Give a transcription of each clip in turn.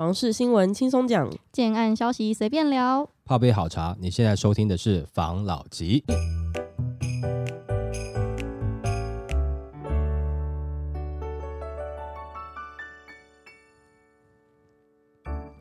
房事新闻轻松讲，建案消息随便聊，泡杯好茶。你现在收听的是房老吉。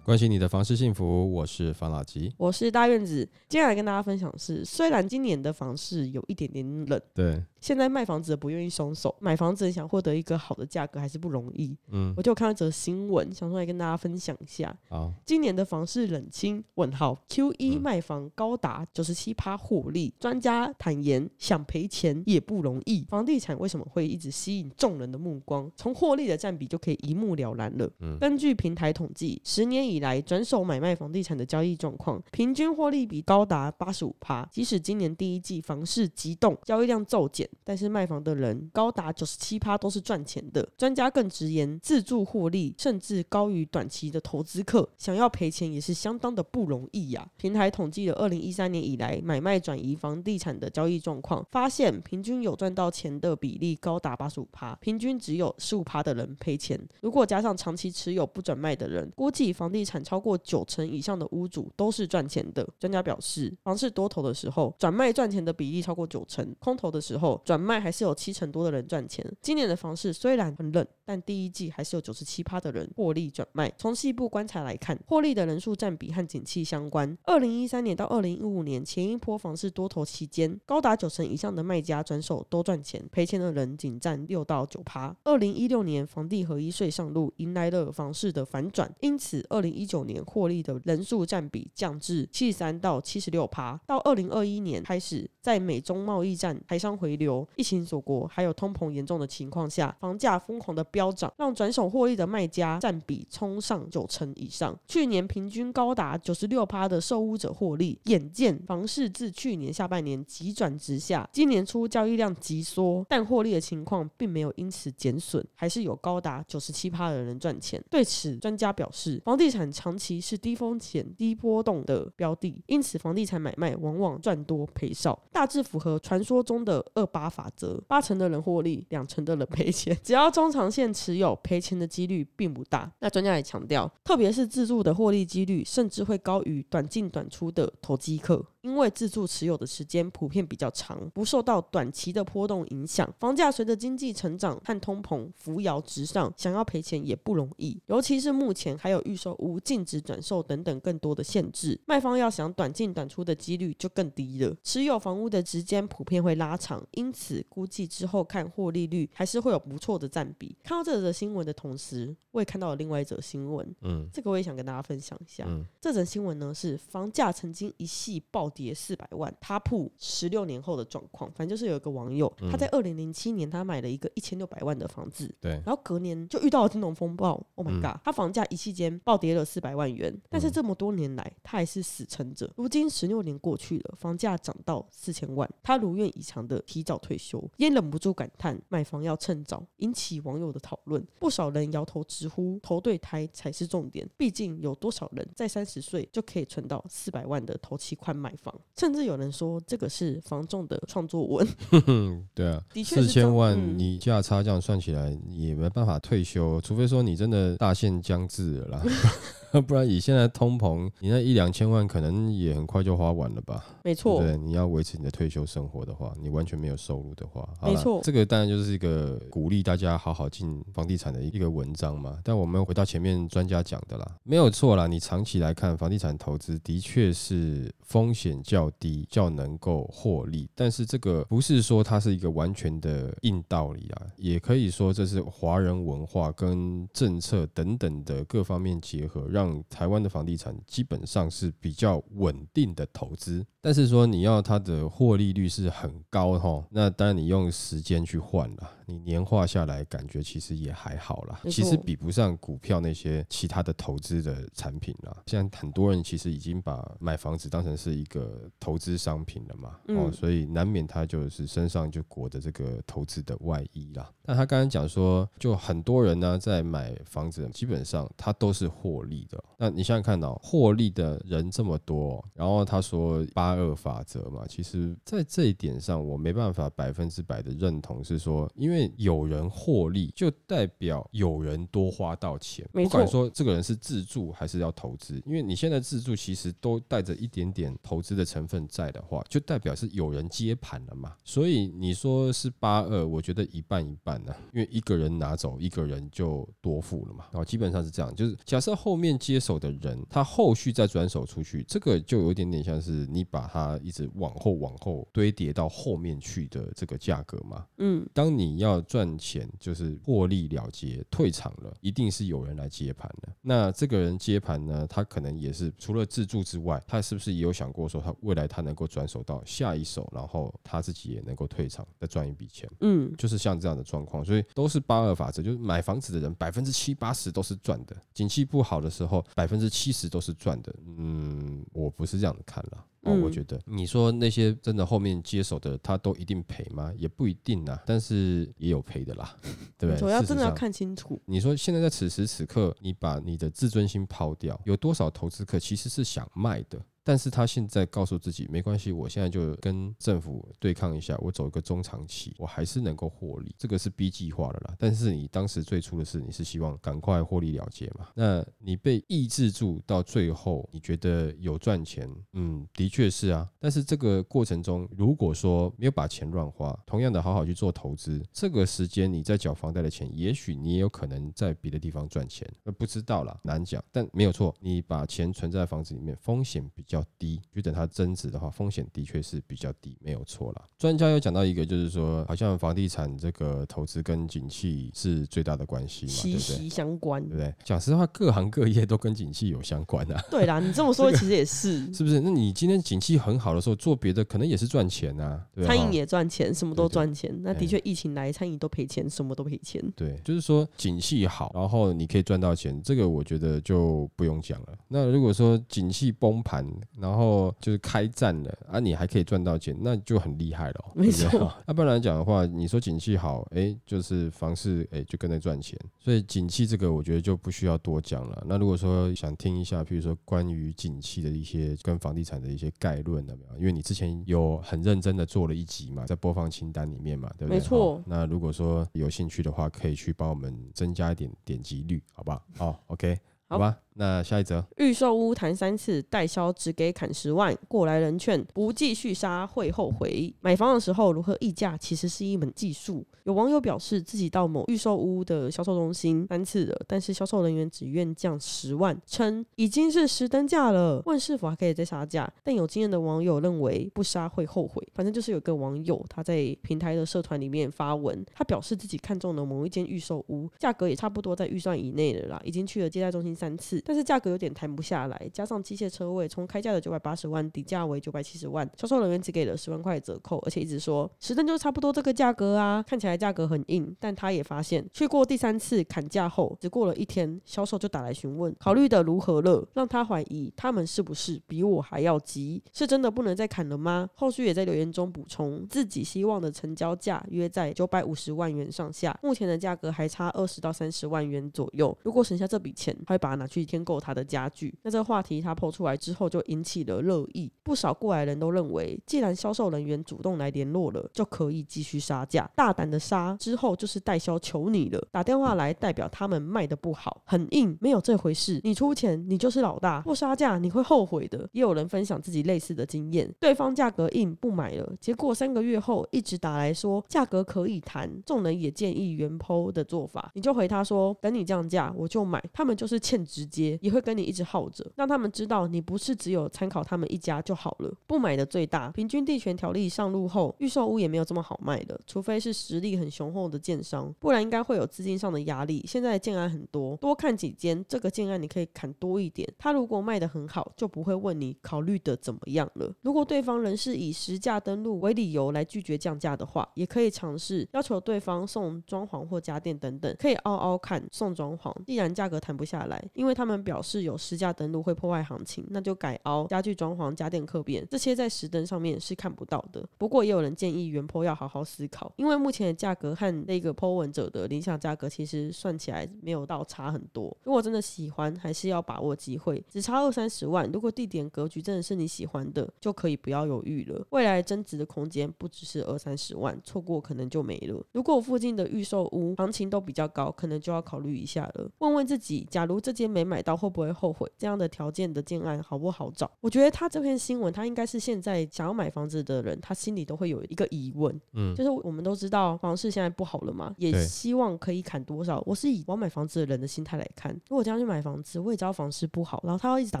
关心你的房事幸福，我是房老吉，我是大院子。接下来跟大家分享是，虽然今年的房市有一点点冷，对，现在卖房子的不愿意松手，买房子想获得一个好的价格还是不容易。嗯，我就看到一则新闻，想出来跟大家分享一下。好，今年的房市冷清？问号，Q 一卖房高达九十七趴获利，专家坦言想赔钱也不容易。房地产为什么会一直吸引众人的目光？从获利的占比就可以一目了然了。嗯，根据平台统计，十年以以来转手买卖房地产的交易状况，平均获利比高达八十五趴。即使今年第一季房市急冻，交易量骤减，但是卖房的人高达九十七趴都是赚钱的。专家更直言，自住获利甚至高于短期的投资客，想要赔钱也是相当的不容易呀、平台统计了二零一三年以来买卖转移房地产的交易状况，发现平均有赚到钱的比例高达八十五趴，平均只有十五趴的人赔钱。如果加上长期持有不转卖的人，估计房地产超过九成以上的屋主都是赚钱的。专家表示，房市多头的时候，转卖赚钱的比例超过九成；空头的时候，转卖还是有七成多的人赚钱。今年的房市虽然很冷，但第一季还是有九十七趴的人获利转卖。从细部观察来看，获利的人数占比和景气相关。二零一三年到二零一五年前一波房市多头期间，高达九成以上的卖家转手都赚钱，赔钱的人仅占六到九趴。二零一六年房地合一税上路，迎来了房市的反转，因此二零一九年。获利的人数占比降至七十三到七十六趴。到二零二一年开始，在美中贸易战、台商回流、疫情锁国，还有通膨严重的情况下，房价疯狂的飙涨，让转手获利的卖家占比冲上九成以上。去年平均高达九十六趴的售屋者获利。眼见房市自去年下半年急转直下，今年初交易量急缩，但获利的情况并没有因此减损，还是有高达九十七趴的人赚钱。对此，专家表示，房地产长期是低风险、低波动的标的，因此房地产买卖往往赚多赔少，大致符合传说中的二八法则：八成的人获利，两成的人赔钱。只要中长线持有，赔钱的几率并不大。那专家也强调，特别是自助的获利几率，甚至会高于短进短出的投机客。因为自住持有的时间普遍比较长，不受到短期的波动影响，房价随着经济成长和通膨扶摇直上，想要赔钱也不容易。尤其是目前还有预售屋禁止转售等等更多的限制，卖方要想短进短出的几率就更低了。持有房屋的时间普遍会拉长，因此估计之后看获利率还是会有不错的占比。看到这则新闻的同时，我也看到了另外一则新闻，嗯，这个我也想跟大家分享一下。嗯，这则新闻呢是房价曾经一系暴跌四百万，他铺十六年后的状况，反正就是有一个网友，嗯、他在二零零七年他买了一个一千六百万的房子，对，然后隔年就遇到了金融风暴，Oh my god，、嗯、他房价一期间暴跌了四百万元，但是这么多年来他还是死撑着。如今十六年过去了，房价涨到四千万，他如愿以偿的提早退休，也忍不住感叹买房要趁早，引起网友的讨论。不少人摇头直呼投对胎才是重点，毕竟有多少人在三十岁就可以存到四百万的头期款买房？甚至有人说这个是房仲的创作文。对啊，四千万你价差这样算起来也没办法退休，除非说你真的大限将至了啦。不然以现在通膨，你那一两千万可能也很快就花完了吧？没错，对，你要维持你的退休生活的话，你完全没有收入的话，没错，这个当然就是一个鼓励大家好好进房地产的一个文章嘛。但我们回到前面专家讲的啦，没有错啦，你长期来看房地产投资的确是风险较低，较能够获利。但是这个不是说它是一个完全的硬道理啊，也可以说这是华人文化跟政策等等的各方面结合让。台湾的房地产基本上是比较稳定的投资，但是说你要它的获利率是很高哈，那当然你用时间去换了，你年化下来感觉其实也还好啦，其实比不上股票那些其他的投资的产品啦。现在很多人其实已经把买房子当成是一个投资商品了嘛，哦，所以难免他就是身上就裹着这个投资的外衣啦。那他刚刚讲说，就很多人呢在买房子，基本上他都是获利。的。那你想想看哦，获利的人这么多，然后他说八二法则嘛，其实在这一点上，我没办法百分之百的认同，是说因为有人获利，就代表有人多花到钱。不管说这个人是自住还是要投资，因为你现在自住其实都带着一点点投资的成分在的话，就代表是有人接盘了嘛。所以你说是八二，我觉得一半一半呢、啊，因为一个人拿走，一个人就多付了嘛。然后基本上是这样，就是假设后面接手的人，他后续再转手出去，这个就有点点像是你把它一直往后往后堆叠到后面去的这个价格嘛。嗯，当你要赚钱，就是获利了结退场了，一定是有人来接盘的。那这个人接盘呢，他可能也是除了自住之外，他是不是也有想过说，他未来他能够转手到下一手，然后他自己也能够退场，再赚一笔钱？嗯，就是像这样的状况，所以都是八二法则，就是买房子的人百分之七八十都是赚的，景气不好的时候百分之七十都是赚的。嗯，我不是这样看了。哦，我觉得你说那些真的后面接手的，他都一定赔吗？也不一定啊，但是也有赔的啦，对不对？主要真的要看清楚。你说现在在此时此刻，你把你的自尊心抛掉，有多少投资客其实是想卖的？但是他现在告诉自己没关系，我现在就跟政府对抗一下，我走一个中长期，我还是能够获利，这个是 B 计划的啦。但是你当时最初的是你是希望赶快获利了结嘛？那你被抑制住到最后，你觉得有赚钱？嗯，的确是啊。但是这个过程中，如果说没有把钱乱花，同样的好好去做投资，这个时间你在缴房贷的钱，也许你也有可能在别的地方赚钱，那不知道啦，难讲。但没有错，你把钱存在房子里面，风险比较。比较低，就等它增值的话，风险的确是比较低，没有错啦。专家有讲到一个，就是说，好像房地产这个投资跟景气是最大的关系嘛，息息相关，对不对？讲实话，各行各业都跟景气有相关啊。对啦，你这么说其实也是，是不是？那你今天景气很好的时候，做别的可能也是赚钱啊。餐饮也赚钱，什么都赚钱。那的确，疫情来，餐饮都赔钱，什么都赔钱。对，就是说景气好，然后你可以赚到钱，这个我觉得就不用讲了。那如果说景气崩盘，然后就是开战了啊，你还可以赚到钱，那就很厉害了。没错，那、啊、不然来讲的话，你说景气好，哎，就是房市哎就跟着赚钱，所以景气这个我觉得就不需要多讲了。那如果说想听一下，比如说关于景气的一些跟房地产的一些概论有没有？因为你之前有很认真的做了一集嘛，在播放清单里面嘛，对不对？没错。那如果说有兴趣的话，可以去帮我们增加一点点击率，好不好？好，OK，好吧。那下一则，预售屋谈三次代销只给砍十万，过来人劝不继续杀会后悔。买房的时候如何议价，其实是一门技术。有网友表示自己到某预售屋的销售中心三次了，但是销售人员只愿降十万，称已经是实登价了，问是否还可以再杀价。但有经验的网友认为不杀会后悔。反正就是有个网友他在平台的社团里面发文，他表示自己看中了某一间预售屋，价格也差不多在预算以内的啦，已经去了接待中心三次。但是价格有点谈不下来，加上机械车位从开价的九百八十万底价为九百七十万，销售人员只给了十万块折扣，而且一直说实登就差不多这个价格啊，看起来价格很硬。但他也发现，去过第三次砍价后，只过了一天，销售就打来询问考虑的如何了，让他怀疑他们是不是比我还要急，是真的不能再砍了吗？后续也在留言中补充，自己希望的成交价约在九百五十万元上下，目前的价格还差二十到三十万元左右，如果省下这笔钱，他会把它拿去添购他的家具，那这个话题他抛出来之后就引起了热议，不少过来人都认为，既然销售人员主动来联络了，就可以继续杀价，大胆的杀，之后就是代销求你了，打电话来代表他们卖的不好，很硬，没有这回事，你出钱，你就是老大，不杀价你会后悔的。也有人分享自己类似的经验，对方价格硬不买了，结果三个月后一直打来说价格可以谈，众人也建议原 PO 的做法，你就回他说等你降价我就买，他们就是欠直接，也会。跟你一直耗着，让他们知道你不是只有参考他们一家就好了。不买的最大，平均地权条例上路后，预售屋也没有这么好卖的，除非是实力很雄厚的建商，不然应该会有资金上的压力。现在建案很多，多看几间，这个建案你可以砍多一点。他如果卖得很好，就不会问你考虑的怎么样了。如果对方仍是以实价登录为理由来拒绝降价的话，也可以尝试要求对方送装潢或家电等等，可以凹凹看送装潢。既然价格谈不下来，因为他们表示有实价登录会破坏行情，那就改凹家具装潢、家电客变这些在实登上面是看不到的。不过也有人建议原坡要好好思考，因为目前的价格和那个 po 文者的理想价格其实算起来没有到差很多。如果真的喜欢，还是要把握机会，只差二三十万。如果地点格局真的是你喜欢的，就可以不要犹豫了。未来增值的空间不只是二三十万，错过可能就没了。如果附近的预售屋行情都比较高，可能就要考虑一下了。问问自己，假如这间没买到，会不会后悔？这样的条件的建案好不好找？我觉得他这篇新闻，他应该是现在想要买房子的人，他心里都会有一个疑问，嗯，就是我们都知道房市现在不好了嘛，也希望可以砍多少。我是以我要买房子的人的心态来看，如果这样去买房子，我也知道房市不好，然后他要一直打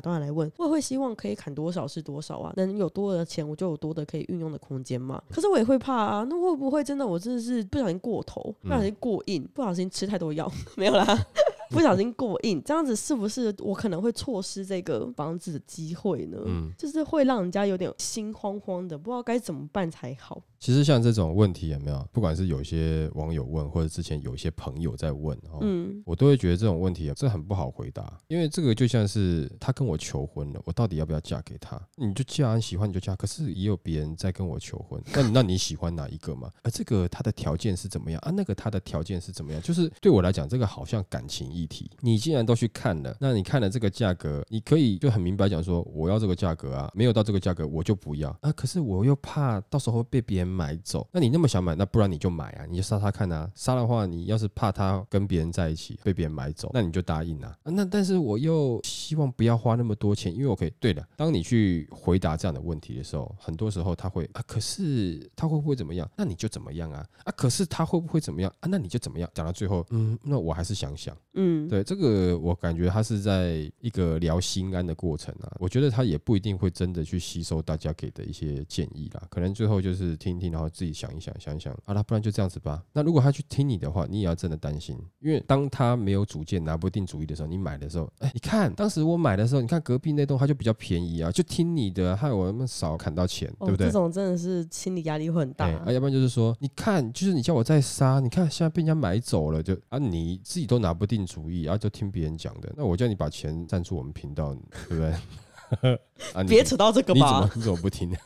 断来问，我也会希望可以砍多少是多少啊？能有多的钱，我就有多的可以运用的空间嘛。可是我也会怕啊，那会不会真的我真的是不小心过头，不小心过硬，不小心吃太多药，没有啦。不小心过硬，这样子是不是我可能会错失这个房子的机会呢？嗯，就是会让人家有点心慌慌的，不知道该怎么办才好。其实像这种问题有没有？不管是有些网友问，或者之前有一些朋友在问，嗯，我都会觉得这种问题啊，这很不好回答，因为这个就像是他跟我求婚了，我到底要不要嫁给他？你就嫁，你喜欢你就嫁，可是也有别人在跟我求婚，那那你喜欢哪一个嘛？而这个他的条件是怎么样啊？那个他的条件是怎么样？就是对我来讲，这个好像感情议题。你既然都去看了，那你看了这个价格，你可以就很明白讲说，我要这个价格啊，没有到这个价格我就不要啊。可是我又怕到时候被别人买走，那你那么想买，那不然你就买啊，你就杀他看啊。杀的话，你要是怕他跟别人在一起被别人买走，那你就答应啊。啊那但是我又希望不要花那么多钱，因为我可以。对的，当你去回答这样的问题的时候，很多时候他会啊，可是他会不会怎么样？那你就怎么样啊？啊，可是他会不会怎么样啊？那你就怎么样？讲到最后，嗯，那我还是想想，嗯，对，这个我感觉他是在一个聊心安的过程啊。我觉得他也不一定会真的去吸收大家给的一些建议啦，可能最后就是听然后自己想一想，想一想，好了，不然就这样子吧。那如果他去听你的话，你也要真的担心，因为当他没有主见、拿不定主意的时候，你买的时候，哎，你看当时我买的时候，你看隔壁那栋他就比较便宜啊，就听你的，害我那么少砍到钱，对不对？这种真的是心理压力会很大。啊，要不然就是说，你看，就是你叫我再杀，你看现在被人家买走了，就啊你自己都拿不定主意，然啊就听别人讲的，那我叫你把钱赞助我们频道，对不对？啊！别扯到这个吧。你怎么你怎么不听？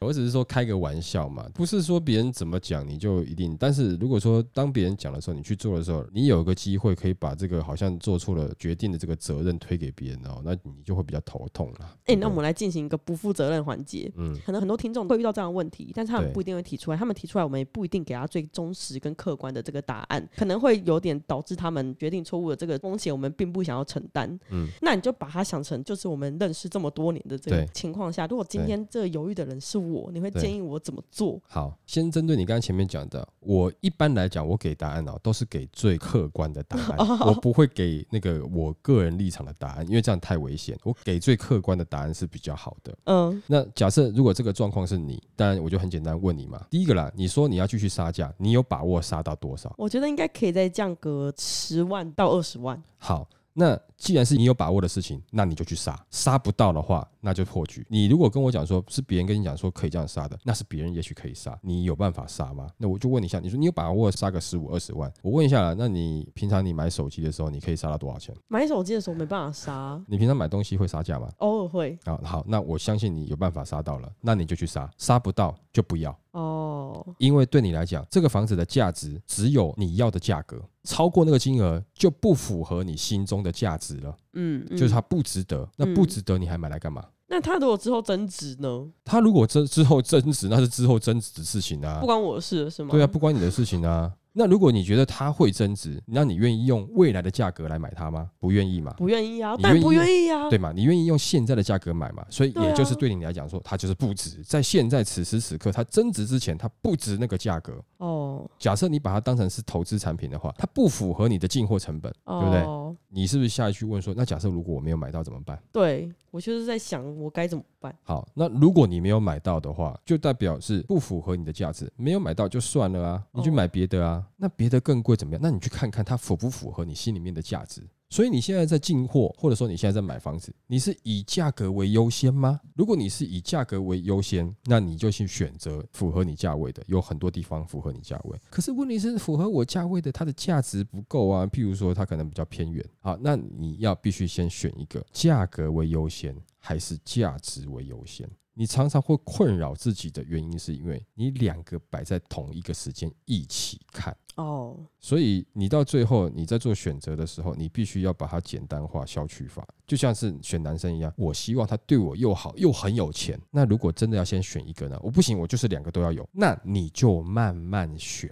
我只是说开个玩笑嘛，不是说别人怎么讲你就一定。但是如果说当别人讲的时候，你去做的时候，你有个机会可以把这个好像做错了决定的这个责任推给别人哦，那你就会比较头痛了。哎、欸，那我们来进行一个不负责任环节。嗯，可能很多听众会遇到这样的问题，但是他们不一定会提出来。他们提出来，我们也不一定给他最忠实跟客观的这个答案，可能会有点导致他们决定错误的这个风险，我们并不想要承担。嗯，那你就把他想成就是我们认识这么多年的这个情况下，如果今天这犹豫的人是我，你会建议我怎么做？好，先针对你刚刚前面讲的，我一般来讲，我给答案哦，都是给最客观的答案，我不会给那个我个人立场的答案，因为这样太危险。我给最客观的答案是比较好的。嗯，那假设如果这个状况是你，当然我就很简单问你嘛。第一个啦，你说你要继续杀价，你有把握杀到多少？我觉得应该可以再降个十万到二十万。好。那既然是你有把握的事情，那你就去杀，杀不到的话，那就破局。你如果跟我讲说是别人跟你讲说可以这样杀的，那是别人也许可以杀，你有办法杀吗？那我就问你一下，你说你有把握杀个十五二十万？我问一下啦，那你平常你买手机的时候，你可以杀到多少钱？买手机的时候没办法杀。你平常买东西会杀价吗？偶尔会。啊，好，那我相信你有办法杀到了，那你就去杀，杀不到就不要。哦，因为对你来讲，这个房子的价值只有你要的价格，超过那个金额就不符合你心中的价值了。嗯，嗯，就是它不值得，那不值得你还买来干嘛？那他如果之后增值呢？他如果之之后增值，那是之后增值的事情啊，不关我的事是吗？对啊，不关你的事情啊。那如果你觉得它会增值，那你愿意用未来的价格来买它吗？不愿意吗？不愿意啊，但不愿意啊，对吗？你愿意用现在的价格买嘛？所以也就是对你来讲说，它就是不值。在现在此时此刻，它增值之前，它不值那个价格。哦，假设你把它当成是投资产品的话，它不符合你的进货成本，对不对？你是不是下一句问说，那假设如果我没有买到怎么办？对，我就是在想，我该怎么办？好，那如果你没有买到的话，就代表是不符合你的价值，没有买到就算了啊，你去买别的啊。那别的更贵怎么样？那你去看看它符不符合你心里面的价值。所以你现在在进货，或者说你现在在买房子，你是以价格为优先吗？如果你是以价格为优先，那你就去选择符合你价位的，有很多地方符合你价位。可是问题是，符合我价位的，它的价值不够啊。譬如说，它可能比较偏远，好，那你要必须先选一个价格为优先，还是价值为优先？你常常会困扰自己的原因，是因为你两个摆在同一个时间一起看哦，所以你到最后你在做选择的时候，你必须要把它简单化、消去法，就像是选男生一样，我希望他对我又好又很有钱。那如果真的要先选一个呢？我不行，我就是两个都要有，那你就慢慢选。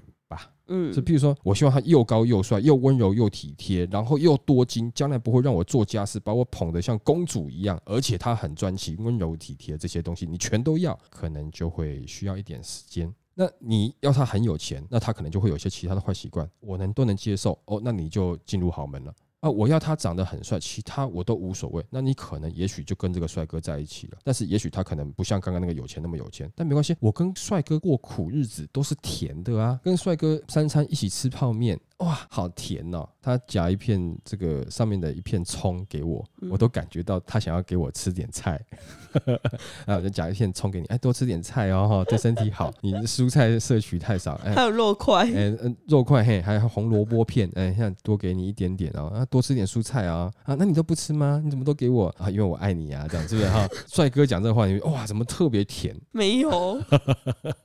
嗯，是，譬如说，我希望他又高又帅，又温柔又体贴，然后又多金，将来不会让我做家事，把我捧得像公主一样，而且他很专情、温柔体贴这些东西，你全都要，可能就会需要一点时间。那你要他很有钱，那他可能就会有一些其他的坏习惯，我能都能接受哦，那你就进入豪门了。啊，我要他长得很帅，其他我都无所谓。那你可能也许就跟这个帅哥在一起了，但是也许他可能不像刚刚那个有钱那么有钱，但没关系，我跟帅哥过苦日子都是甜的啊，跟帅哥三餐一起吃泡面。哇，好甜哦！他夹一片这个上面的一片葱给我，我都感觉到他想要给我吃点菜。啊，我就夹一片葱给你，哎，多吃点菜哦，对身体好。你的蔬菜摄取太少，哎，还有肉块，哎，嗯，肉块嘿，还有红萝卜片，哎，像多给你一点点哦，啊，多吃点蔬菜啊，啊，那你都不吃吗？你怎么都给我啊？因为我爱你啊，这样是不是哈？帅哥讲这个话，你哇，怎么特别甜？没有，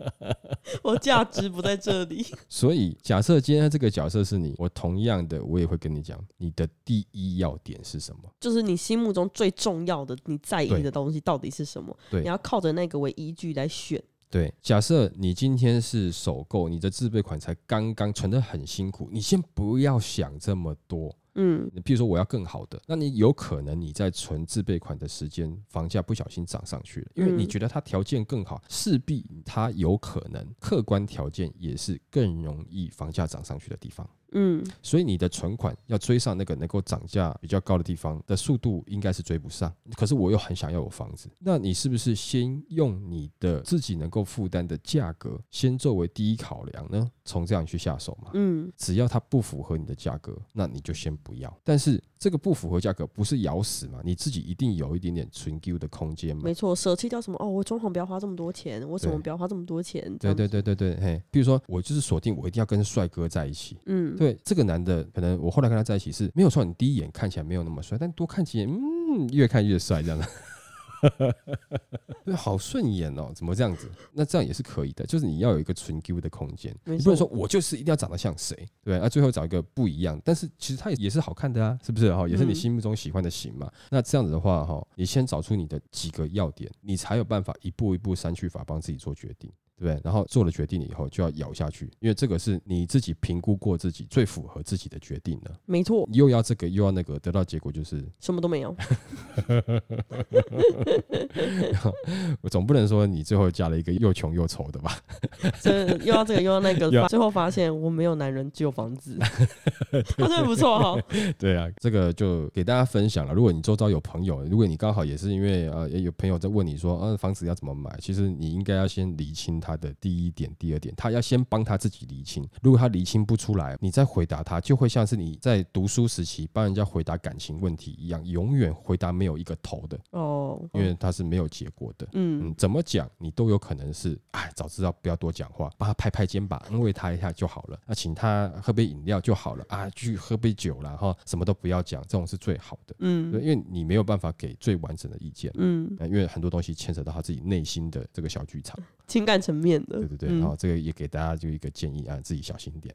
我价值不在这里。所以假设今天这个角色。是你，我同样的，我也会跟你讲，你的第一要点是什么？就是你心目中最重要的、你在意的东西到底是什么？对，你要靠着那个为依据来选。对，假设你今天是首购，你的自备款才刚刚存的很辛苦，你先不要想这么多。嗯，你比如说我要更好的，那你有可能你在存自备款的时间，房价不小心涨上去了，因为你觉得它条件更好，势必它有可能客观条件也是更容易房价涨上去的地方。嗯，所以你的存款要追上那个能够涨价比较高的地方的速度，应该是追不上。可是我又很想要有房子，那你是不是先用你的自己能够负担的价格，先作为第一考量呢？从这样去下手嘛。嗯，只要它不符合你的价格，那你就先不要。但是这个不符合价格不是咬死嘛？你自己一定有一点点存 Q 的空间嘛。没错，舍弃掉什么？哦，我装潢不要花这么多钱，我什么不要花这么多钱？对对对对对，嘿，比如说我就是锁定我一定要跟帅哥在一起。嗯。对这个男的，可能我后来跟他在一起是没有错，你第一眼看起来没有那么帅，但多看几眼，嗯，越看越帅，这样的，好顺眼哦，怎么这样子？那这样也是可以的，就是你要有一个纯 Q 的空间，你不能说我就是一定要长得像谁，对，那最后找一个不一样，但是其实他也也是好看的啊，是不是哈？也是你心目中喜欢的型嘛。那这样子的话哈，你先找出你的几个要点，你才有办法一步一步删去法帮自己做决定。对，然后做了决定以后就要咬下去，因为这个是你自己评估过自己最符合自己的决定的。没错，又要这个又要那个，得到结果就是什么都没有。我总不能说你最后嫁了一个又穷又丑的吧？这又要这个又要那个，最后发现我没有男人，只有房子。真的不错哈。对啊，这个就给大家分享了。如果你周遭有朋友，如果你刚好也是因为呃有朋友在问你说，呃房子要怎么买，其实你应该要先理清他。的第一点、第二点，他要先帮他自己理清。如果他理清不出来，你再回答他，就会像是你在读书时期帮人家回答感情问题一样，永远回答没有一个头的哦，因为他是没有结果的。嗯，嗯，怎么讲你都有可能是，哎，早知道不要多讲话，帮他拍拍肩膀，安慰他一下就好了。那请他喝杯饮料就好了啊，去喝杯酒了哈，什么都不要讲，这种是最好的。嗯，因为你没有办法给最完整的意见。嗯，因为很多东西牵扯到他自己内心的这个小剧场。情感层面的，对对对，然后、嗯、这个也给大家就一个建议啊，自己小心一点。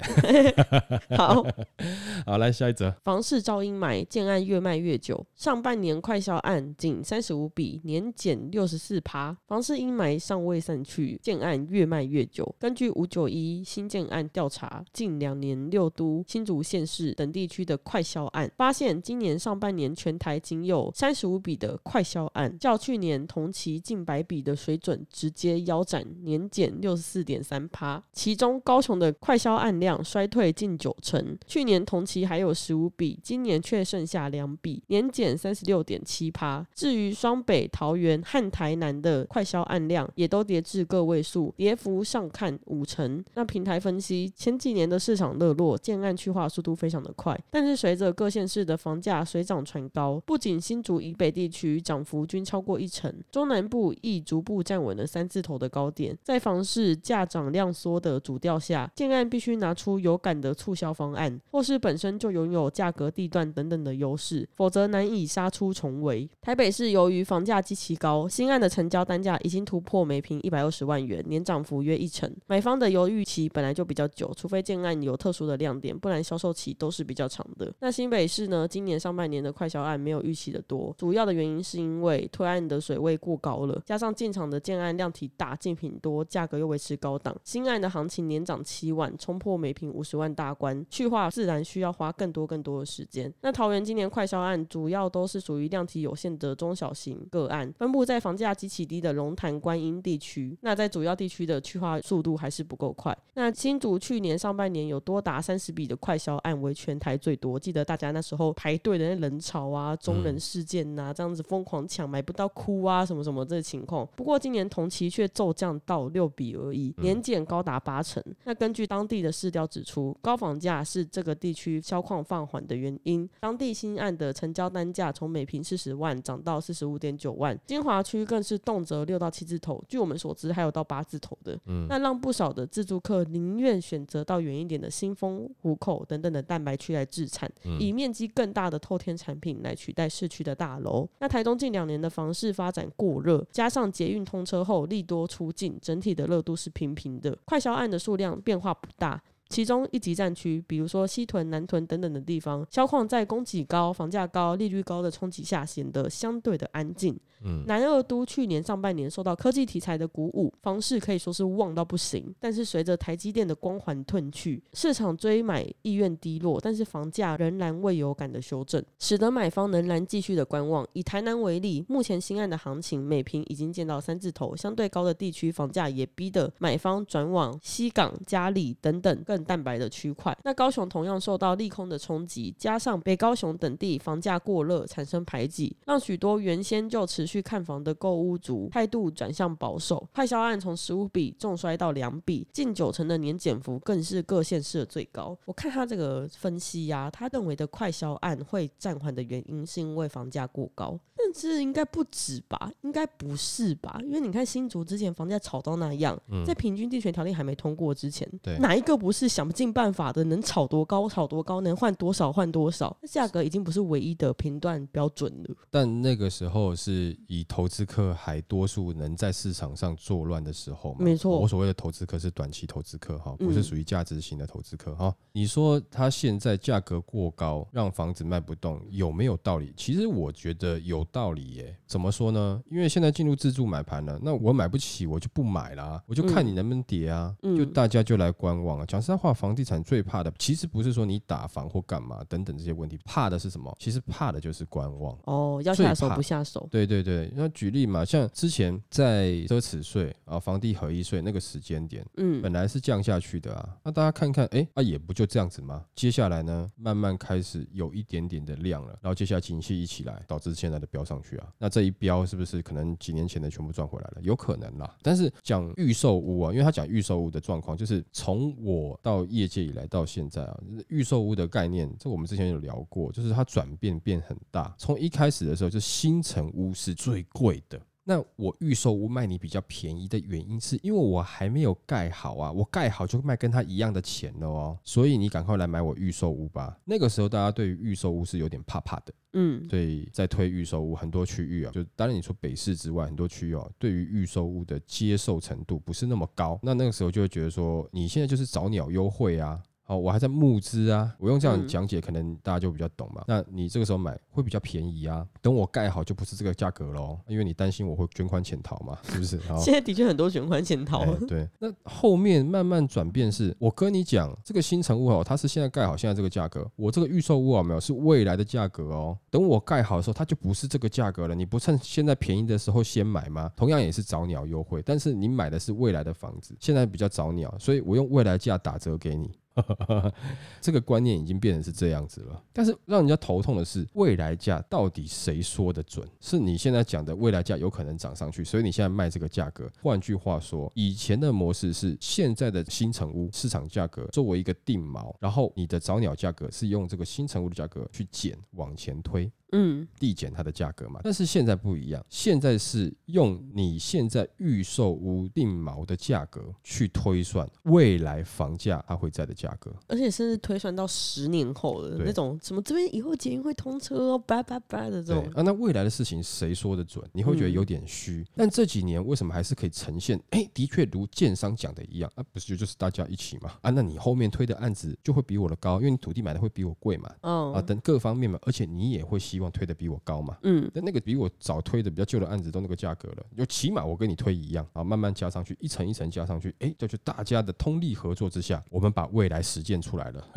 好，好，来下一则。房市照阴霾，建案越卖越久。上半年快销案仅三十五笔，年减六十四趴。房市阴霾尚未散去，建案越卖越久。根据五九一新建案调查，近两年六都、新竹县市等地区的快销案，发现今年上半年全台仅有三十五笔的快销案，较去年同期近百笔的水准直接腰斩。年减六十四点三趴，其中高雄的快销案量衰退近九成，去年同期还有十五笔，今年却剩下两笔，年减三十六点七趴。至于双北、桃园和台南的快销案量也都跌至个位数，跌幅上看五成。那平台分析，前几年的市场热络，建案去化速度非常的快，但是随着各县市的房价水涨船高，不仅新竹以北地区涨幅均超过一成，中南部亦逐步站稳了三字头的高点。在房市价涨量缩的主调下，建案必须拿出有感的促销方案，或是本身就拥有价格、地段等等的优势，否则难以杀出重围。台北市由于房价极其高，新案的成交单价已经突破每坪一百二十万元，年涨幅约一成。买方的犹豫期本来就比较久，除非建案有特殊的亮点，不然销售期都是比较长的。那新北市呢？今年上半年的快销案没有预期的多，主要的原因是因为推案的水位过高了，加上进场的建案量体大、竞品多，价格又维持高档，新案的行情年涨七万，冲破每平五十万大关，去化自然需要花更多更多的时间。那桃园今年快销案主要都是属于量体有限的中小型个案，分布在房价极其低的龙潭观音地区。那在主要地区的去化速度还是不够快。那新竹去年上半年有多达三十笔的快销案，为全台最多。记得大家那时候排队的那人潮啊，中人事件呐、啊，这样子疯狂抢，买不到哭啊，什么什么这情况。不过今年同期却骤降到六比而已，年减高达八成。那根据当地的市调指出，高房价是这个地区销矿放缓的原因。当地新案的成交单价从每平四十万涨到四十五点九万，金华区更是动辄六到七字头。据我们所知，还有到八字头的。嗯，那让不少的自住客宁愿选择到远一点的新丰、湖口等等的蛋白区来置产，以面积更大的透天产品来取代市区的大楼。那台东近两年的房市发展过热，加上捷运通车后利多出尽，整体的热度是平平的，快销案的数量变化不大。其中一级战区，比如说西屯、南屯等等的地方，销矿在供给高、房价高、利率高的冲击下，显得相对的安静。南二都去年上半年受到科技题材的鼓舞，房市可以说是旺到不行。但是随着台积电的光环褪去，市场追买意愿低落，但是房价仍然未有感的修正，使得买方仍然继续的观望。以台南为例，目前新案的行情每坪已经见到三字头，相对高的地区房价也逼得买方转往西港、佳丽等等更蛋白的区块，那高雄同样受到利空的冲击，加上北高雄等地房价过热，产生排挤，让许多原先就持续看房的购屋族态度转向保守。快销案从十五笔重摔到两笔，近九成的年减幅更是各县市的最高。我看他这个分析呀、啊，他认为的快销案会暂缓的原因是因为房价过高，但是应该不止吧？应该不是吧？因为你看新竹之前房价炒到那样，在平均地权条例还没通过之前，对哪一个不是？想尽办法的，能炒多高炒多高，能换多少换多少，那价格已经不是唯一的评断标准了。但那个时候是以投资客还多数能在市场上作乱的时候嘛？没错，我所谓的投资客是短期投资客哈，不是属于价值型的投资客哈。嗯、你说他现在价格过高，让房子卖不动，有没有道理？其实我觉得有道理耶。怎么说呢？因为现在进入自助买盘了，那我买不起，我就不买啦，我就看你能不能跌啊。嗯、就大家就来观望啊。讲实在话。房地产最怕的，其实不是说你打房或干嘛等等这些问题，怕的是什么？其实怕的就是观望。哦，要下手不下手。对对对，那举例嘛，像之前在奢侈税啊、房地合一税那个时间点，嗯，本来是降下去的啊，那大家看看，哎，啊也不就这样子吗？接下来呢，慢慢开始有一点点的量了，然后接下来景气一起来，导致现在的飙上去啊。那这一飙是不是可能几年前的全部赚回来了？有可能啦。但是讲预售屋啊，因为他讲预售屋的状况，就是从我到业界以来到现在啊，预售屋的概念，这我们之前有聊过，就是它转变变很大。从一开始的时候，就新城屋是最贵的。那我预售屋卖你比较便宜的原因，是因为我还没有盖好啊，我盖好就卖跟他一样的钱了哦。所以你赶快来买我预售屋吧。那个时候大家对于预售屋是有点怕怕的，嗯，所以在推预售屋很多区域啊，就当然你说北市之外很多区域哦，对于预售屋的接受程度不是那么高。那那个时候就会觉得说，你现在就是找鸟优惠啊。好，我还在募资啊。我用这样讲解，可能大家就比较懂嘛。那你这个时候买会比较便宜啊。等我盖好就不是这个价格喽，因为你担心我会捐款潜逃嘛，是不是？现在的确很多捐款潜逃。对，那后面慢慢转变是，我跟你讲，这个新城屋哦，它是现在盖好现在这个价格。我这个预售屋有没有是未来的价格哦？等我盖好的时候，它就不是这个价格了。你不趁现在便宜的时候先买吗？同样也是早鸟优惠，但是你买的是未来的房子，现在比较早鸟，所以我用未来价打折给你。这个观念已经变成是这样子了，但是让人家头痛的是，未来价到底谁说的准？是你现在讲的未来价有可能涨上去，所以你现在卖这个价格。换句话说，以前的模式是现在的新城屋市场价格作为一个定锚，然后你的早鸟价格是用这个新城屋的价格去减往前推。嗯，递减它的价格嘛，但是现在不一样，现在是用你现在预售屋定锚的价格去推算未来房价它会在的价格，而且甚至推算到十年后的那种什么这边以后捷运会通车哦，叭叭叭的这种啊，那未来的事情谁说的准？你会觉得有点虚，但这几年为什么还是可以呈现？哎，的确如建商讲的一样啊，不是就就是大家一起嘛啊，那你后面推的案子就会比我的高，因为你土地买的会比我贵嘛，嗯啊等各方面嘛，而且你也会希。希望推的比我高嘛？嗯，但那个比我早推的比较旧的案子都那个价格了，就起码我跟你推一样啊，慢慢加上去，一层一层加上去，哎，就是大家的通力合作之下，我们把未来实践出来了。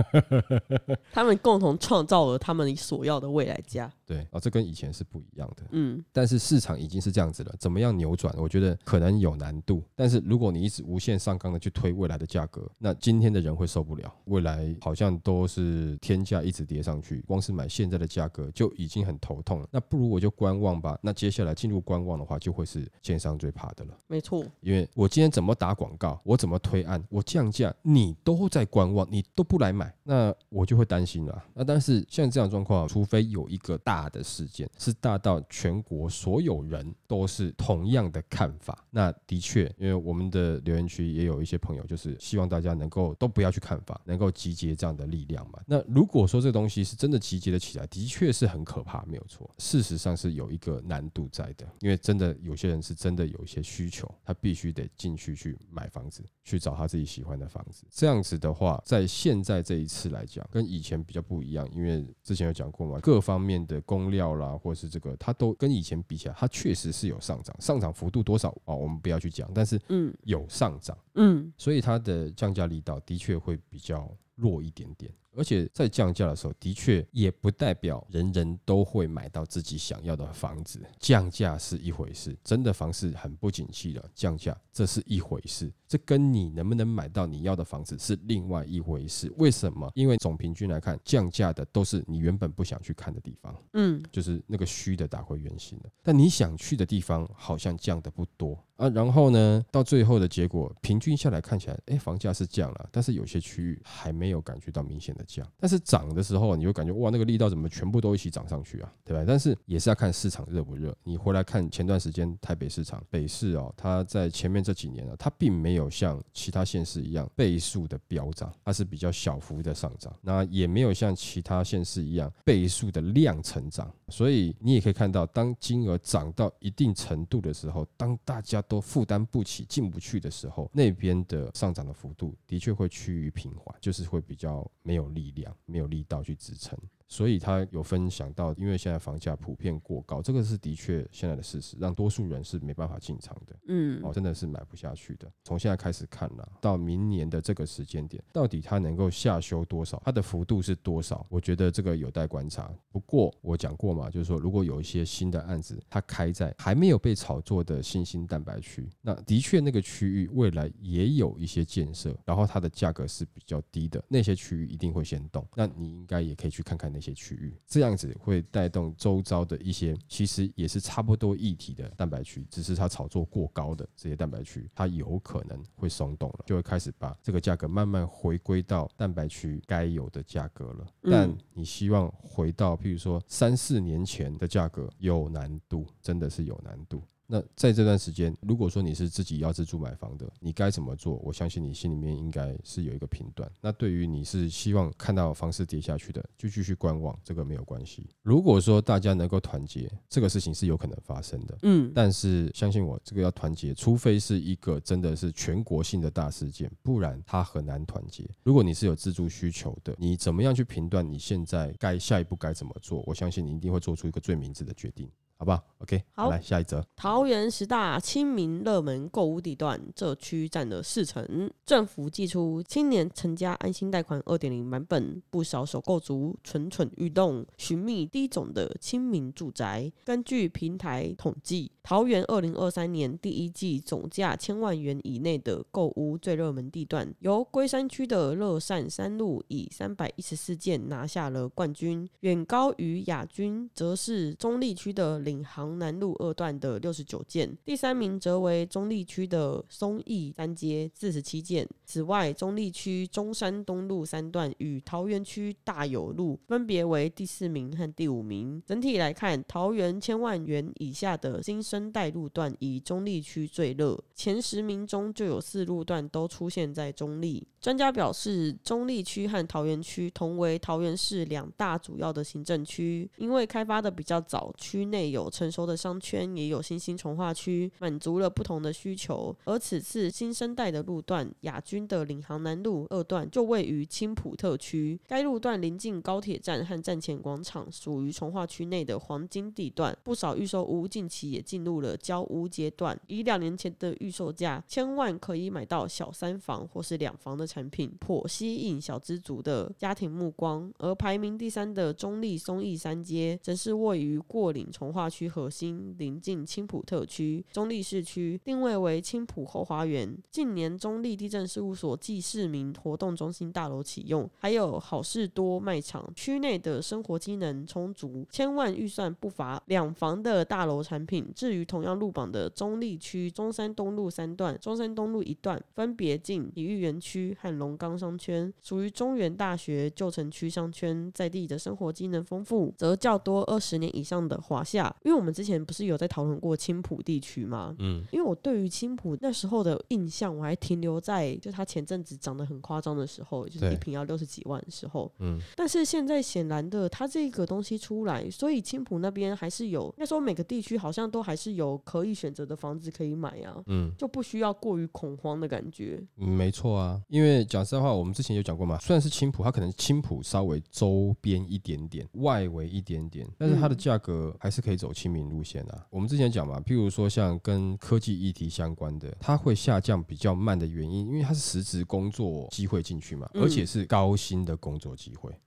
他们共同创造了他们所要的未来价。对啊，这跟以前是不一样的。嗯，但是市场已经是这样子了，怎么样扭转？我觉得可能有难度。但是如果你一直无限上纲的去推未来的价格，那今天的人会受不了。未来好像都是天价一直跌上去，光是买现在的价格就已经。已经很头痛了，那不如我就观望吧。那接下来进入观望的话，就会是建商最怕的了。没错，因为我今天怎么打广告，我怎么推案，我降价，你都在观望，你都不来买，那我就会担心了。那但是像这样状况，除非有一个大的事件，是大到全国所有人都是同样的看法，那的确，因为我们的留言区也有一些朋友，就是希望大家能够都不要去看法，能够集结这样的力量嘛。那如果说这个东西是真的集结了起来，的确是很可。怕没有错，事实上是有一个难度在的，因为真的有些人是真的有一些需求，他必须得进去去买房子，去找他自己喜欢的房子。这样子的话，在现在这一次来讲，跟以前比较不一样，因为之前有讲过嘛，各方面的工料啦，或是这个，它都跟以前比起来，它确实是有上涨，上涨幅度多少啊？我们不要去讲，但是嗯，有上涨，嗯，所以它的降价力道的确会比较弱一点点。而且在降价的时候，的确也不代表人人都会买到自己想要的房子。降价是一回事，真的房市很不景气了，降价这是一回事，这跟你能不能买到你要的房子是另外一回事。为什么？因为总平均来看，降价的都是你原本不想去看的地方，嗯，就是那个虚的打回原形了。但你想去的地方好像降的不多。啊，然后呢，到最后的结果，平均下来看起来，哎，房价是降了，但是有些区域还没有感觉到明显的降。但是涨的时候，你就感觉哇，那个力道怎么全部都一起涨上去啊，对吧？但是也是要看市场热不热。你回来看前段时间台北市场，北市哦，它在前面这几年呢，它并没有像其他县市一样倍数的飙涨，它是比较小幅的上涨。那也没有像其他县市一样倍数的量成长。所以你也可以看到，当金额涨到一定程度的时候，当大家都负担不起、进不去的时候，那边的上涨的幅度的确会趋于平缓，就是会比较没有力量、没有力道去支撑。所以他有分享到，因为现在房价普遍过高，这个是的确现在的事实，让多数人是没办法进场的。嗯，哦，真的是买不下去的。从现在开始看了，到明年的这个时间点，到底它能够下修多少？它的幅度是多少？我觉得这个有待观察。不过我讲过嘛，就是说如果有一些新的案子，它开在还没有被炒作的新兴蛋白区，那的确那个区域未来也有一些建设，然后它的价格是比较低的，那些区域一定会先动。那你应该也可以去看看那。一些区域，这样子会带动周遭的一些，其实也是差不多一体的蛋白区，只是它炒作过高的这些蛋白区，它有可能会松动了，就会开始把这个价格慢慢回归到蛋白区该有的价格了。但你希望回到，譬如说三四年前的价格，有难度，真的是有难度。那在这段时间，如果说你是自己要自住买房的，你该怎么做？我相信你心里面应该是有一个评断。那对于你是希望看到房市跌下去的，就继续观望，这个没有关系。如果说大家能够团结，这个事情是有可能发生的。嗯，但是相信我，这个要团结，除非是一个真的是全国性的大事件，不然它很难团结。如果你是有自住需求的，你怎么样去评断你现在该下一步该怎么做？我相信你一定会做出一个最明智的决定。好不好？OK，好，来下一则。桃园十大亲民热门购物地段，这区占了四成。政府寄出青年成家安心贷款二点零版本，不少首购族蠢蠢欲动，寻觅低总的亲民住宅。根据平台统计，桃园二零二三年第一季总价千万元以内的购屋最热门地段，由龟山区的乐善三路以三百一十四件拿下了冠军，远高于亚军，则是中立区的领航南路二段的六十九件，第三名则为中立区的松义三街四十七件。此外，中立区中山东路三段与桃园区大有路分别为第四名和第五名。整体来看，桃园千万元以下的新生代路段以中坜区最热，前十名中就有四路段都出现在中坜。专家表示，中坜区和桃园区同为桃园市两大主要的行政区，因为开发的比较早，区内有。成熟的商圈，也有新兴重划区，满足了不同的需求。而此次新生代的路段，亚军的领航南路二段就位于青埔特区，该路段临近高铁站和站前广场，属于重划区内的黄金地段。不少预售屋近期也进入了交屋阶段，以两年前的预售价千万可以买到小三房或是两房的产品，颇吸引小资族的家庭目光。而排名第三的中立松义三街，则是位于过岭重划区核心临近青埔特区，中立市区定位为青埔后花园。近年中立地震事务所暨市民活动中心大楼启用，还有好事多卖场，区内的生活机能充足，千万预算不乏两房的大楼产品。至于同样入榜的中立区中山东路三段、中山东路一段，分别进体育园区和龙岗商圈，属于中原大学旧城区商圈，在地的生活机能丰富，则较多二十年以上的华夏。因为我们之前不是有在讨论过青浦地区吗？嗯，因为我对于青浦那时候的印象，我还停留在就它前阵子涨得很夸张的时候，就是一瓶要六十几万的时候。嗯，但是现在显然的，它这个东西出来，所以青浦那边还是有，应该说每个地区好像都还是有可以选择的房子可以买啊。嗯，就不需要过于恐慌的感觉。嗯，没错啊，因为讲实在话，我们之前有讲过嘛，虽然是青浦，它可能青浦稍微周边一点点，外围一点点，但是它的价格还是可以走。亲民路线啊，我们之前讲嘛，譬如说像跟科技议题相关的，它会下降比较慢的原因，因为它是实质工作机会进去嘛，而且是高薪的工作机会。嗯，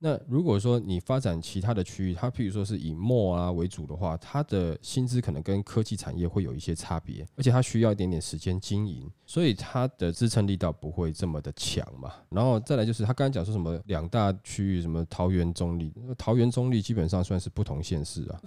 那如果说你发展其他的区域，它譬如说是以 mall 啊为主的话，它的薪资可能跟科技产业会有一些差别，而且它需要一点点时间经营，所以它的支撑力道不会这么的强嘛。然后再来就是他刚刚讲说什么两大区域，什么桃园中立，桃园中立基本上算是不同县市啊。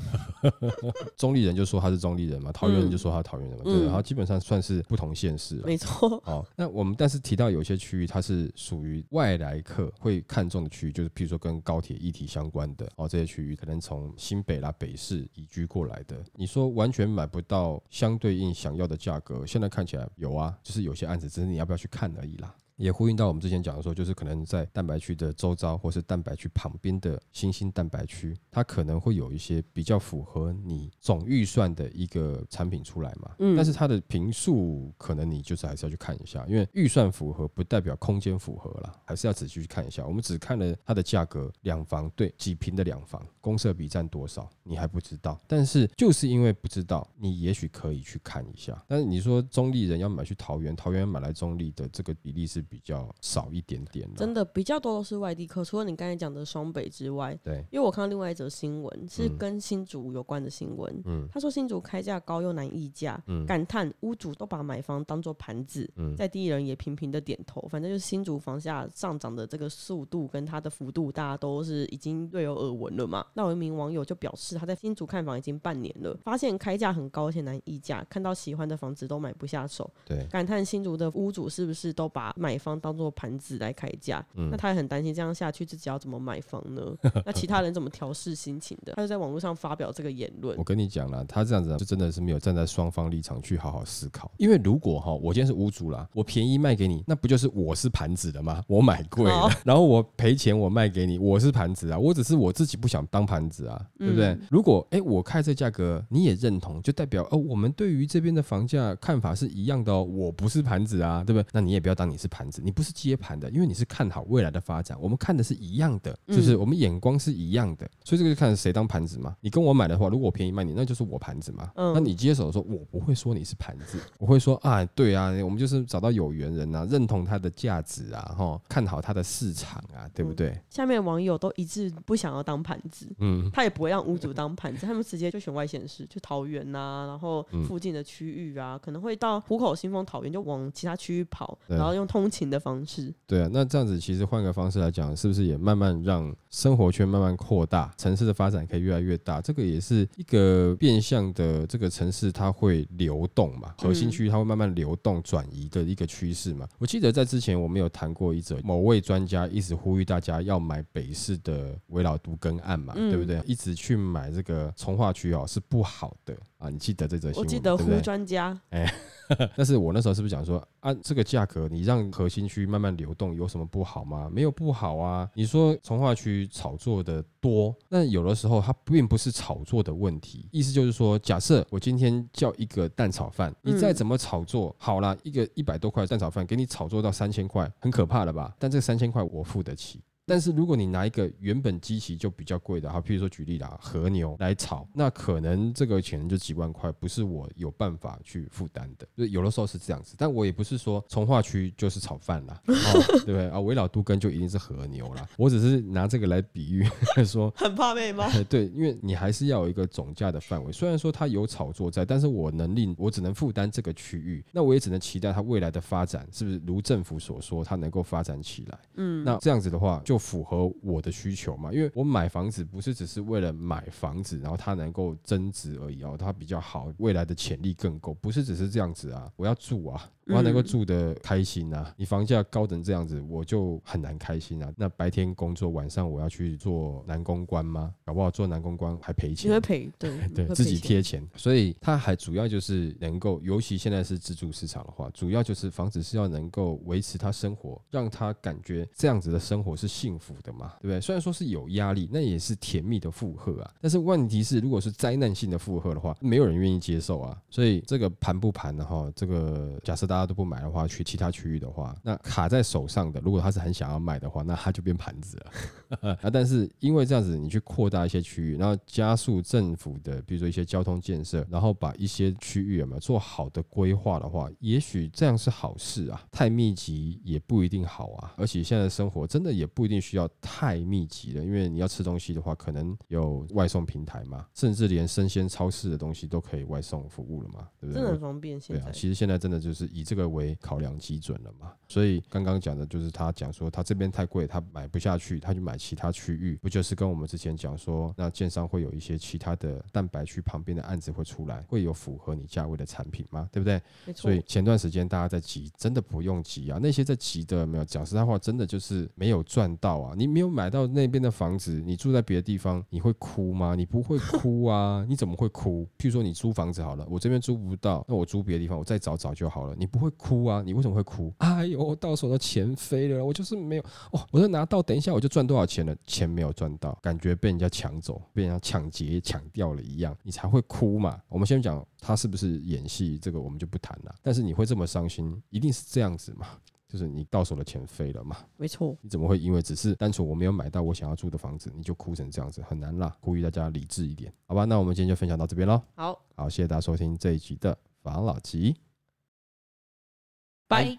中立人就说他是中立人嘛，桃园人就说他是桃园人嘛，对，然后基本上算是不同县市。没错。哦，那我们但是提到有些区域，它是属于外来客会看中的区域，就是。比如说跟高铁一体相关的哦，这些区域可能从新北啦、北市移居过来的，你说完全买不到相对应想要的价格，现在看起来有啊，就是有些案子，只是你要不要去看而已啦。也呼应到我们之前讲的说，就是可能在蛋白区的周遭，或是蛋白区旁边的新兴蛋白区，它可能会有一些比较符合你总预算的一个产品出来嘛。嗯。但是它的坪数可能你就是还是要去看一下，因为预算符合不代表空间符合啦，还是要仔细去看一下。我们只看了它的价格，两房对几平的两房，公设比占多少，你还不知道。但是就是因为不知道，你也许可以去看一下。但是你说中立人要买去桃园，桃园买来中立的这个比例是。比较少一点点，真的比较多都是外地客，除了你刚才讲的双北之外，对，因为我看到另外一则新闻是跟新竹有关的新闻，嗯，他说新竹开价高又难议价，嗯，感叹屋主都把买房当做盘子，嗯，在地人也频频的点头，反正就是新竹房价上涨的这个速度跟它的幅度，大家都是已经略有耳闻了嘛。那有一名网友就表示他在新竹看房已经半年了，发现开价很高且难议价，看到喜欢的房子都买不下手，对，感叹新竹的屋主是不是都把买方当做盘子来开价，嗯、那他也很担心这样下去自己要怎么买房呢？那其他人怎么调试心情的？他就在网络上发表这个言论。我跟你讲了，他这样子就真的是没有站在双方立场去好好思考。因为如果哈，我今天是屋主啦，我便宜卖给你，那不就是我是盘子的吗？我买贵了，哦、然后我赔钱我卖给你，我是盘子啊，我只是我自己不想当盘子啊，对不对？嗯、如果哎、欸，我开这价格你也认同，就代表哦，我们对于这边的房价看法是一样的哦。我不是盘子啊，对不对？那你也不要当你是盘子，你不是接盘的，因为你是看好未来的发展。我们看的是一样的，就是我们眼光是一样的，嗯、所以这个就看谁当盘子嘛。你跟我买的话，如果我便宜卖你，那就是我盘子嘛。嗯、那你接手的时候，我不会说你是盘子，我会说啊，对啊，我们就是找到有缘人啊，认同它的价值啊，哈，看好它的市场啊，对不对？嗯、下面网友都一致不想要当盘子，嗯，他也不会让屋主当盘子，他们直接就选外县市，就桃园呐、啊，然后附近的区域啊，嗯、可能会到虎口、新丰、桃园，就往其他区域跑，然后用通勤的方式。对啊，那这样子其实换个方式来讲，是不是也慢慢让生活圈慢慢扩大，城市的发展可以越来越大？这个也是一个变相的，这个城市它会流动嘛，核心区它会慢慢流动转移的一个趋势嘛。我记得在之前我们有谈过一则，某位专家一直呼吁大家要买北市的围老都更案嘛，对不对？一直去买这个从化区哦，是不好的啊。你记得这则新闻？我记得胡专家，哎。但是我那时候是不是讲说，按、啊、这个价格，你让核心区慢慢流动，有什么不好吗？没有不好啊。你说从化区炒作的多，那有的时候它并不是炒作的问题。意思就是说，假设我今天叫一个蛋炒饭，你再怎么炒作，好啦，一个一百多块蛋炒饭给你炒作到三千块，很可怕了吧？但这三千块我付得起。但是如果你拿一个原本基期就比较贵的好，譬如说举例啦，和牛来炒，那可能这个钱就几万块，不是我有办法去负担的。就有的时候是这样子，但我也不是说从化区就是炒饭啦，哦、对不对啊？围绕都更就一定是和牛啦。我只是拿这个来比喻 说，很怕被骂。对，因为你还是要有一个总价的范围。虽然说它有炒作在，但是我能力我只能负担这个区域，那我也只能期待它未来的发展是不是如政府所说，它能够发展起来。嗯，那这样子的话就。符合我的需求嘛？因为我买房子不是只是为了买房子，然后它能够增值而已哦，它比较好，未来的潜力更够，不是只是这样子啊。我要住啊，我要能够住得开心啊。你房价高成这样子，我就很难开心啊。那白天工作，晚上我要去做男公关吗？搞不好做男公关还赔钱，你会赔，对 对，自己贴钱。所以它还主要就是能够，尤其现在是自住市场的话，主要就是房子是要能够维持他生活，让他感觉这样子的生活是幸幸福的嘛，对不对？虽然说是有压力，那也是甜蜜的负荷啊。但是问题是，如果是灾难性的负荷的话，没有人愿意接受啊。所以这个盘不盘的话，这个假设大家都不买的话，去其他区域的话，那卡在手上的，如果他是很想要卖的话，那他就变盘子了。但是因为这样子，你去扩大一些区域，然后加速政府的，比如说一些交通建设，然后把一些区域有没有做好的规划的话，也许这样是好事啊。太密集也不一定好啊。而且现在生活真的也不一定需要。太密集了，因为你要吃东西的话，可能有外送平台嘛，甚至连生鲜超市的东西都可以外送服务了嘛，对不对？真的很方便。现在，对啊，其实现在真的就是以这个为考量基准了嘛。所以刚刚讲的就是他讲说他这边太贵，他买不下去，他就买其他区域，不就是跟我们之前讲说，那建商会有一些其他的蛋白区旁边的案子会出来，会有符合你价位的产品吗？对不对？没错。所以前段时间大家在急，真的不用急啊。那些在急的没有讲实在话，真的就是没有赚到啊。你没有买到那边的房子，你住在别的地方，你会哭吗？你不会哭啊，你怎么会哭？譬如说你租房子好了，我这边租不到，那我租别的地方，我再找找就好了。你不会哭啊？你为什么会哭？哎呦，我到手的钱飞了，我就是没有哦，我就拿到，等一下我就赚多少钱了？钱没有赚到，感觉被人家抢走，被人家抢劫抢掉了一样，你才会哭嘛。我们先讲他是不是演戏，这个我们就不谈了。但是你会这么伤心，一定是这样子嘛。就是你到手的钱飞了嘛？没错。你怎么会因为只是单纯我没有买到我想要住的房子，你就哭成这样子？很难啦！呼吁大家理智一点，好吧？那我们今天就分享到这边喽。好，好，谢谢大家收听这一集的房老吉，拜。